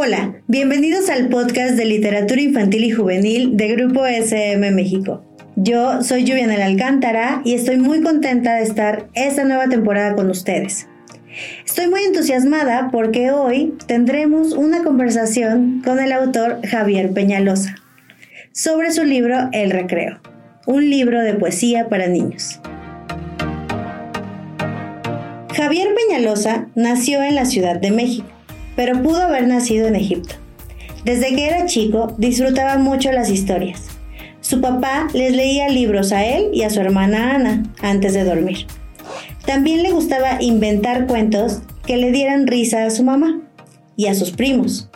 Hola, bienvenidos al podcast de literatura infantil y juvenil de Grupo SM México. Yo soy Juliana Alcántara y estoy muy contenta de estar esta nueva temporada con ustedes. Estoy muy entusiasmada porque hoy tendremos una conversación con el autor Javier Peñalosa sobre su libro El Recreo, un libro de poesía para niños. Javier Peñalosa nació en la Ciudad de México pero pudo haber nacido en Egipto. Desde que era chico disfrutaba mucho las historias. Su papá les leía libros a él y a su hermana Ana antes de dormir. También le gustaba inventar cuentos que le dieran risa a su mamá y a sus primos.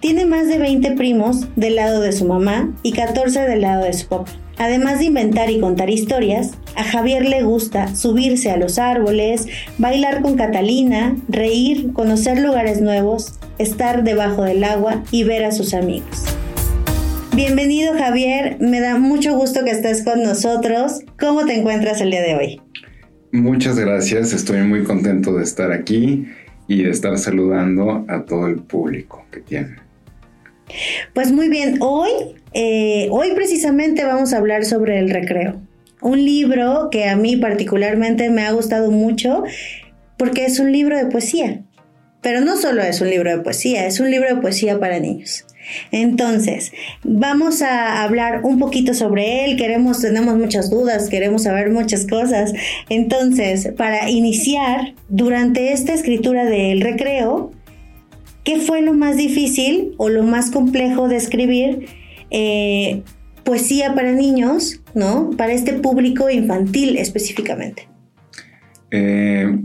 Tiene más de 20 primos del lado de su mamá y 14 del lado de su papá. Además de inventar y contar historias, a Javier le gusta subirse a los árboles, bailar con Catalina, reír, conocer lugares nuevos, estar debajo del agua y ver a sus amigos. Bienvenido Javier, me da mucho gusto que estés con nosotros. ¿Cómo te encuentras el día de hoy? Muchas gracias, estoy muy contento de estar aquí y de estar saludando a todo el público que tiene. Pues muy bien, hoy, eh, hoy precisamente vamos a hablar sobre el recreo. Un libro que a mí particularmente me ha gustado mucho porque es un libro de poesía. Pero no solo es un libro de poesía, es un libro de poesía para niños. Entonces, vamos a hablar un poquito sobre él, queremos, tenemos muchas dudas, queremos saber muchas cosas. Entonces, para iniciar, durante esta escritura del recreo, ¿Qué fue lo más difícil o lo más complejo de escribir eh, poesía para niños, ¿no? Para este público infantil específicamente. Eh,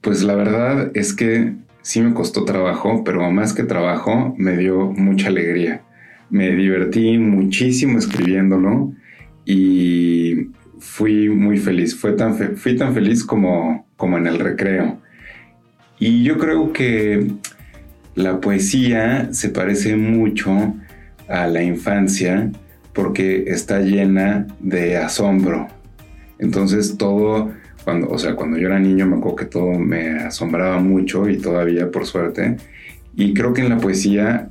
pues la verdad es que sí me costó trabajo, pero más que trabajo me dio mucha alegría. Me divertí muchísimo escribiéndolo y fui muy feliz. Fui tan feliz como, como en el recreo. Y yo creo que la poesía se parece mucho a la infancia porque está llena de asombro. Entonces todo, cuando, o sea, cuando yo era niño me acuerdo que todo me asombraba mucho y todavía por suerte. Y creo que en la poesía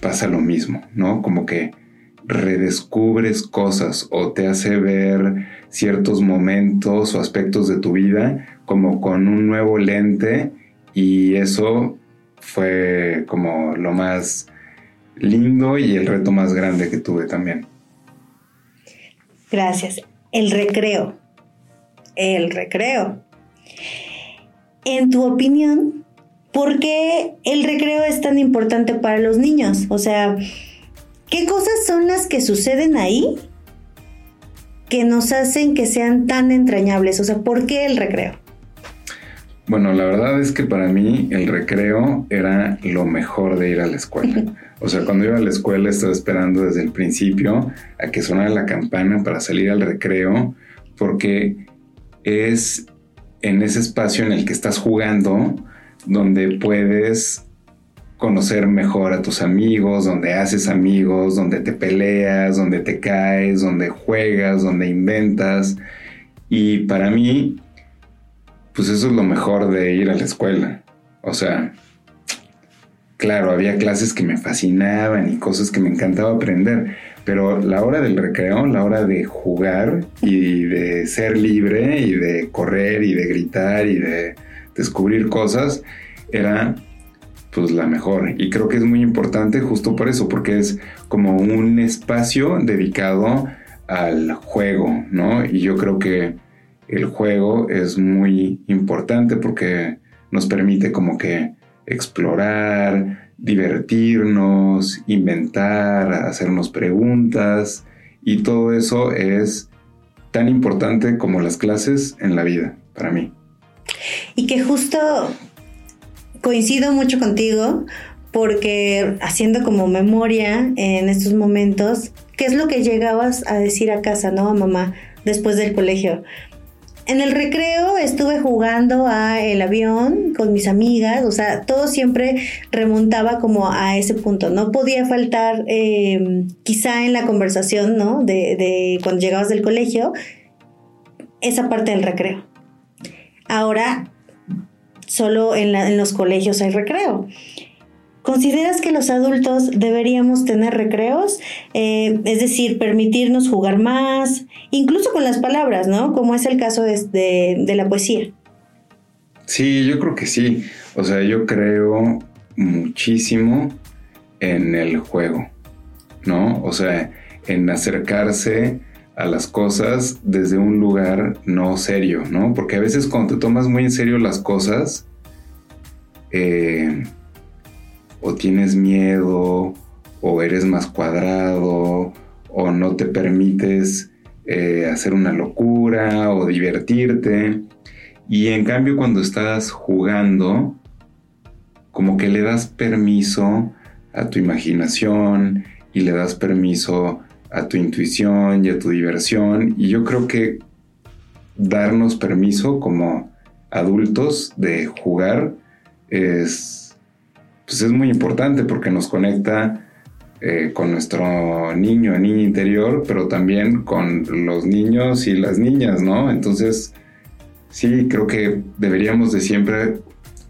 pasa lo mismo, ¿no? Como que redescubres cosas o te hace ver ciertos momentos o aspectos de tu vida como con un nuevo lente y eso fue como lo más lindo y el reto más grande que tuve también. Gracias. El recreo. El recreo. En tu opinión, ¿por qué el recreo es tan importante para los niños? O sea, ¿qué cosas son las que suceden ahí que nos hacen que sean tan entrañables? O sea, ¿por qué el recreo? Bueno, la verdad es que para mí el recreo era lo mejor de ir a la escuela. O sea, cuando iba a la escuela estaba esperando desde el principio a que sonara la campana para salir al recreo, porque es en ese espacio en el que estás jugando donde puedes conocer mejor a tus amigos, donde haces amigos, donde te peleas, donde te caes, donde juegas, donde inventas. Y para mí pues eso es lo mejor de ir a la escuela. O sea, claro, había clases que me fascinaban y cosas que me encantaba aprender, pero la hora del recreo, la hora de jugar y de ser libre y de correr y de gritar y de descubrir cosas, era pues la mejor. Y creo que es muy importante justo por eso, porque es como un espacio dedicado al juego, ¿no? Y yo creo que el juego es muy importante porque nos permite como que explorar, divertirnos, inventar, hacernos preguntas y todo eso es tan importante como las clases en la vida para mí. Y que justo coincido mucho contigo porque haciendo como memoria en estos momentos, ¿qué es lo que llegabas a decir a casa, no, mamá, después del colegio? En el recreo estuve jugando a el avión con mis amigas, o sea, todo siempre remontaba como a ese punto. No podía faltar, eh, quizá en la conversación, ¿no? De, de cuando llegabas del colegio, esa parte del recreo. Ahora, solo en, en los colegios hay recreo. ¿Consideras que los adultos deberíamos tener recreos? Eh, es decir, permitirnos jugar más, incluso con las palabras, ¿no? Como es el caso de, de, la poesía. Sí, yo creo que sí. O sea, yo creo muchísimo en el juego, ¿no? O sea, en acercarse a las cosas desde un lugar no serio, ¿no? Porque a veces cuando te tomas muy en serio las cosas, eh, o tienes miedo, o eres más cuadrado, o no te permites eh, hacer una locura o divertirte. Y en cambio cuando estás jugando, como que le das permiso a tu imaginación y le das permiso a tu intuición y a tu diversión. Y yo creo que darnos permiso como adultos de jugar es pues es muy importante porque nos conecta eh, con nuestro niño, niña interior, pero también con los niños y las niñas, ¿no? Entonces, sí, creo que deberíamos de siempre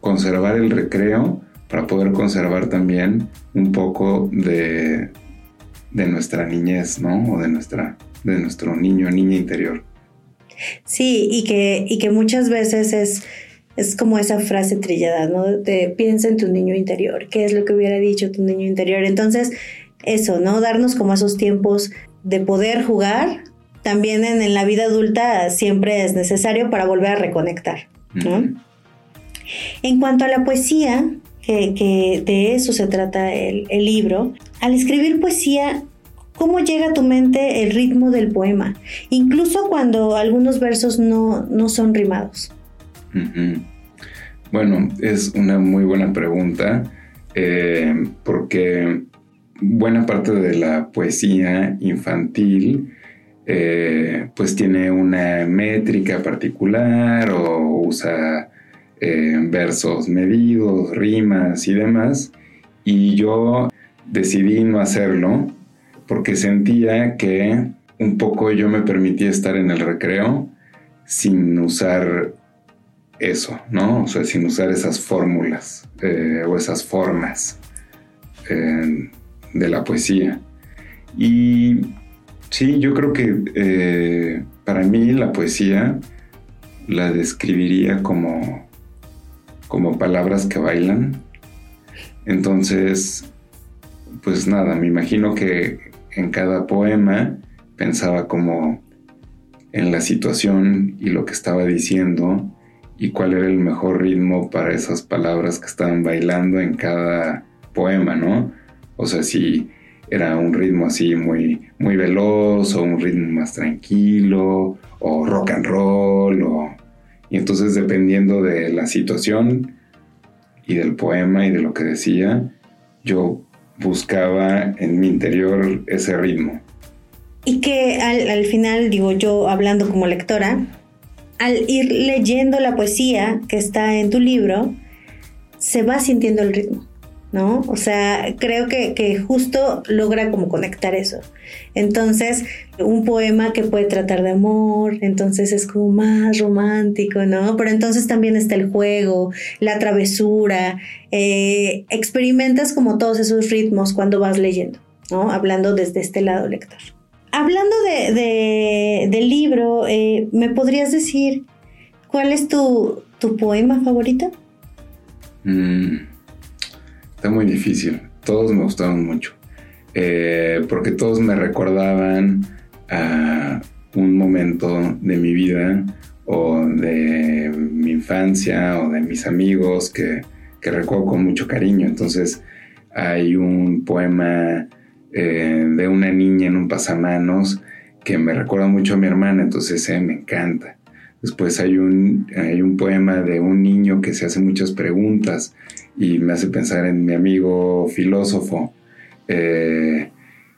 conservar el recreo para poder conservar también un poco de, de nuestra niñez, ¿no? O de, nuestra, de nuestro niño, niña interior. Sí, y que, y que muchas veces es es como esa frase trillada, ¿no? De piensa en tu niño interior, qué es lo que hubiera dicho tu niño interior. Entonces, eso, ¿no? Darnos como esos tiempos de poder jugar, también en, la vida adulta siempre es necesario para volver a reconectar, ¿no? En cuanto a la poesía, que, de eso se trata el, libro, al escribir poesía, ¿cómo llega a tu mente el ritmo del poema? Incluso cuando algunos versos no, no son rimados. Bueno, es una muy buena pregunta eh, porque buena parte de la poesía infantil eh, pues tiene una métrica particular o usa eh, versos medidos, rimas y demás. Y yo decidí no hacerlo porque sentía que un poco yo me permitía estar en el recreo sin usar eso, ¿no? O sea, sin usar esas fórmulas eh, o esas formas eh, de la poesía. Y sí, yo creo que eh, para mí la poesía la describiría como, como palabras que bailan. Entonces, pues nada, me imagino que en cada poema pensaba como en la situación y lo que estaba diciendo y cuál era el mejor ritmo para esas palabras que estaban bailando en cada poema, ¿no? O sea, si era un ritmo así muy, muy veloz o un ritmo más tranquilo o rock and roll o... Y entonces dependiendo de la situación y del poema y de lo que decía, yo buscaba en mi interior ese ritmo. Y que al, al final, digo yo, hablando como lectora, al ir leyendo la poesía que está en tu libro, se va sintiendo el ritmo, ¿no? O sea, creo que, justo logra como conectar eso. Entonces, un poema que puede tratar de amor, entonces es como más romántico, ¿no? Pero entonces también está el juego, la travesura, eh, experimentas como todos esos ritmos cuando vas leyendo, ¿no? Hablando desde este lado lector. Hablando de, del libro, eh, ¿me podrías decir cuál es tu, poema favorito? Mm, está muy difícil. Todos me gustaron mucho. Eh, porque todos me recordaban a un momento de mi vida o de mi infancia o de mis amigos que, que recuerdo con mucho cariño. Entonces hay un poema eh, de una niña en un pasamanos que me recuerda mucho a mi hermana, entonces me encanta. Después hay un, hay un poema de un niño que se hace muchas preguntas y me hace pensar en mi amigo filósofo. Eh,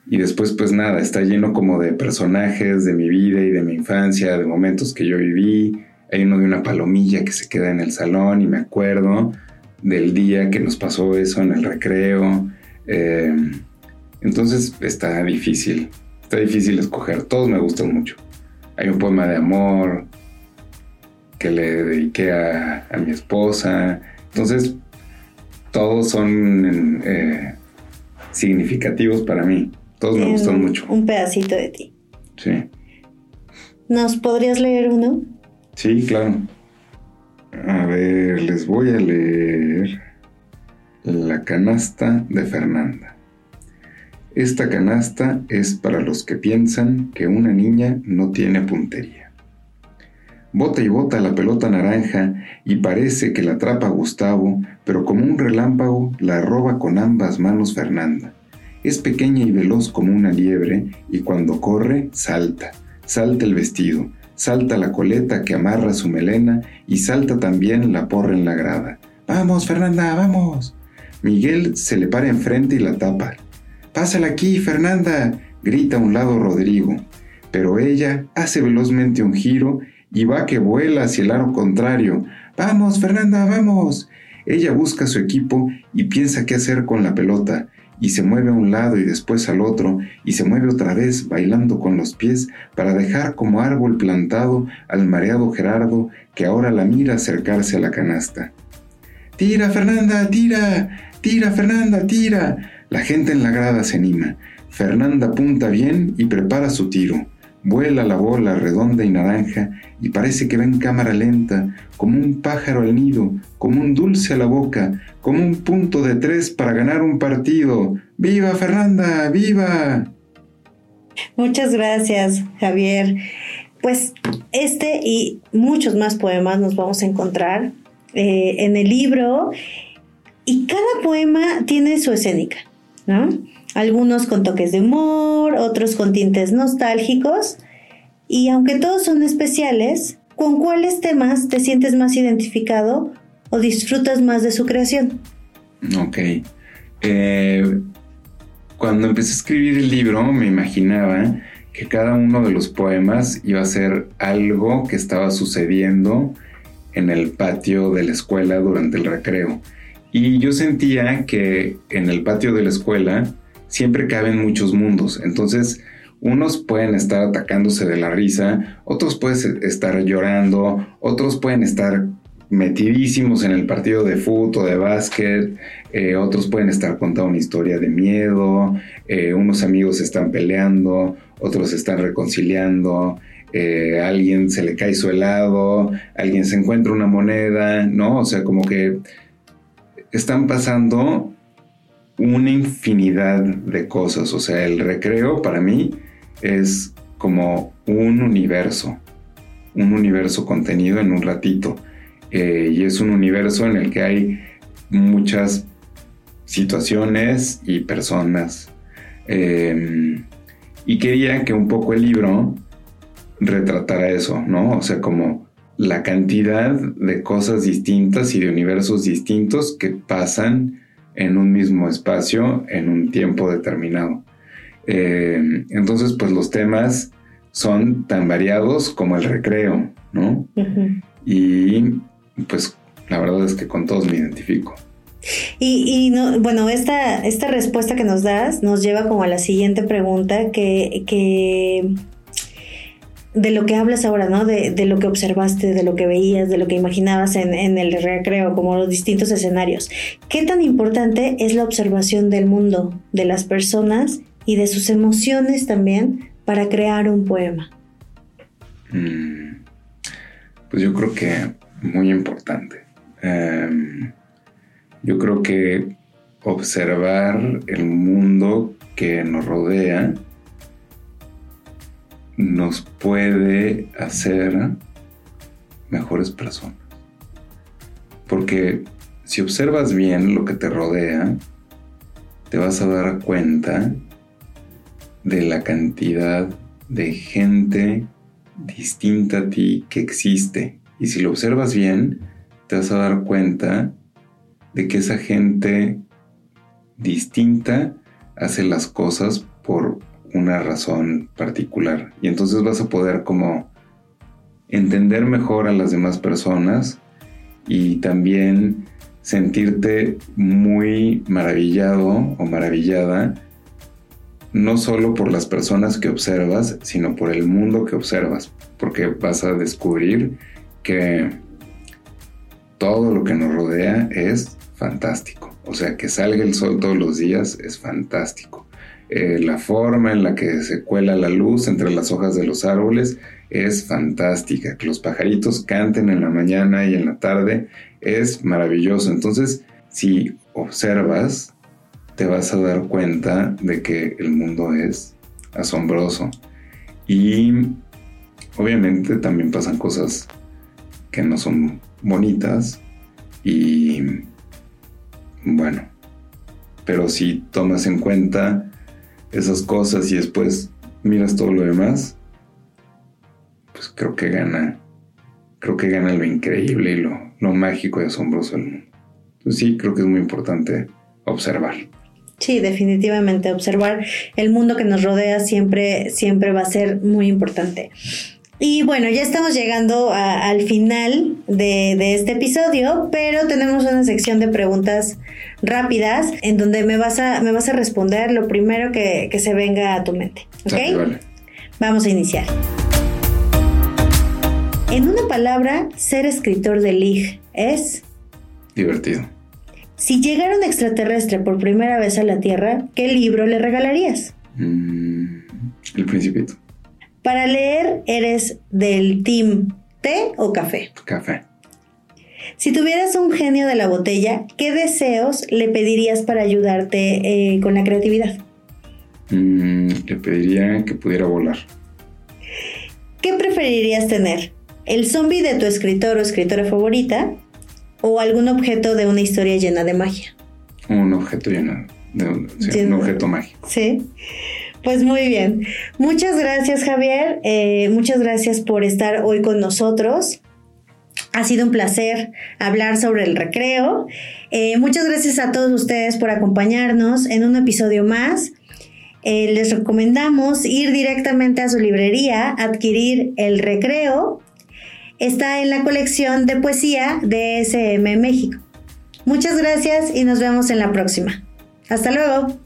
Y después, pues nada, está lleno como de personajes de mi vida y de mi infancia, de momentos que yo viví. Hay uno de una palomilla que se queda en el salón y me acuerdo del día que nos pasó eso en el recreo. Eh, entonces está difícil, está difícil escoger. Todos me gustan mucho. Hay un poema de amor que le dediqué a, mi esposa. Entonces, todos son eh, significativos para mí. Todos me gustan mucho. Un pedacito de ti. Sí. ¿Nos podrías leer uno? Sí, claro. A ver, les voy a leer La canasta de Fernanda. Esta canasta es para los que piensan que una niña no tiene puntería. Bota y bota la pelota naranja y parece que la atrapa Gustavo, pero como un relámpago la roba con ambas manos Fernanda. Es pequeña y veloz como una liebre y cuando corre salta, salta el vestido, salta la coleta que amarra su melena y salta también la porra en la grada. Vamos, Fernanda, vamos. Miguel se le para enfrente y la tapa. Pásala aquí, Fernanda, grita a un lado Rodrigo. Pero ella hace velozmente un giro y va que vuela hacia el aro contrario. Vamos, Fernanda, vamos. Ella busca su equipo y piensa qué hacer con la pelota, y se mueve a un lado y después al otro, y se mueve otra vez bailando con los pies para dejar como árbol plantado al mareado Gerardo que ahora la mira acercarse a la canasta. Tira, Fernanda, tira, tira, Fernanda, tira. La gente en la grada se anima. Fernanda apunta bien y prepara su tiro. Vuela la bola redonda y naranja y parece que va en cámara lenta, como un pájaro al nido, como un dulce a la boca, como un punto de tres para ganar un partido. ¡Viva Fernanda! ¡Viva! Muchas gracias, Javier. Pues este y muchos más poemas nos vamos a encontrar eh, en el libro y cada poema tiene su escénica, ¿no? algunos con toques de humor, otros con tintes nostálgicos, y aunque todos son especiales, ¿con cuáles temas te sientes más identificado o disfrutas más de su creación? Ok. Eh, cuando empecé a escribir el libro me imaginaba que cada uno de los poemas iba a ser algo que estaba sucediendo en el patio de la escuela durante el recreo. Y yo sentía que en el patio de la escuela siempre caben muchos mundos. Entonces, unos pueden estar atacándose de la risa, otros pueden estar llorando, otros pueden estar metidísimos en el partido de fútbol de básquet, eh, otros pueden estar contando una historia de miedo, eh, unos amigos están peleando, otros están reconciliando, eh, alguien se le cae su helado, alguien se encuentra una moneda, ¿no? O sea, como que están pasando una infinidad de cosas. O sea, el recreo para mí es como un universo, un universo contenido en un ratito. Eh, y es un universo en el que hay muchas situaciones y personas. Em, y quería que un poco el libro retratara eso, ¿no? O sea, como la cantidad de cosas distintas y de universos distintos que pasan en un mismo espacio en un tiempo determinado. Eh, entonces, pues los temas son tan variados como el recreo, ¿no? Y pues la verdad es que con todos me identifico. Y, no, bueno, esta, esta respuesta que nos das nos lleva como a la siguiente pregunta que, que de lo que hablas ahora, ¿no? De, lo que observaste, de lo que veías, de lo que imaginabas en, el recreo, como los distintos escenarios. ¿Qué tan importante es la observación del mundo, de las personas y de sus emociones también para crear un poema? Mm, pues yo creo que muy importante. Em, yo creo que observar el mundo que nos rodea nos puede hacer mejores personas. Porque si observas bien lo que te rodea, te vas a dar cuenta de la cantidad de gente distinta a ti que existe. Y si lo observas bien, te vas a dar cuenta de que esa gente distinta hace las cosas por una razón particular. Y entonces vas a poder como entender mejor a las demás personas y también sentirte muy maravillado o maravillada, no solo por las personas que observas, sino por el mundo que observas, porque vas a descubrir que todo lo que nos rodea es fantástico. O sea, que salga el sol todos los días es fantástico. Eh, la forma en la que se cuela la luz entre las hojas de los árboles es fantástica. Que los pajaritos canten en la mañana y en la tarde es maravilloso. Entonces, si observas, te vas a dar cuenta de que el mundo es asombroso. Y obviamente también pasan cosas que no son bonitas y bueno, pero si tomas en cuenta esas cosas y después miras todo lo demás, pues creo que gana, creo que gana lo increíble y lo, lo mágico y asombroso del mundo. Sí, creo que es muy importante observar. Sí, definitivamente observar el mundo que nos rodea siempre, siempre va a ser muy importante. Y bueno, ya estamos llegando al final de, este episodio, pero tenemos una sección de preguntas rápidas en donde me vas a, me vas a responder lo primero que, se venga a tu mente. ¿Ok? Vamos a iniciar. En una palabra, ser escritor de Lig es... Divertido. Si llegara un extraterrestre por primera vez a la Tierra, ¿qué libro le regalarías? Mm, el Principito. Para leer, ¿eres del team té o café? Café. Si tuvieras un genio de la botella, ¿qué deseos le pedirías para ayudarte eh, con la creatividad? Mm, le pediría que pudiera volar. ¿Qué preferirías tener? ¿El zombie de tu escritor o escritora favorita? ¿O algún objeto de una historia llena de magia? Un objeto lleno de, un objeto mágico. Sí. Pues muy bien. Muchas gracias Javier. Eh, muchas gracias por estar hoy con nosotros. Ha sido un placer hablar sobre el recreo. Eh, muchas gracias a todos ustedes por acompañarnos en un episodio más. Eh, les recomendamos ir directamente a su librería, adquirir el recreo. Está en la colección de poesía de SM México. Muchas gracias y nos vemos en la próxima. Hasta luego.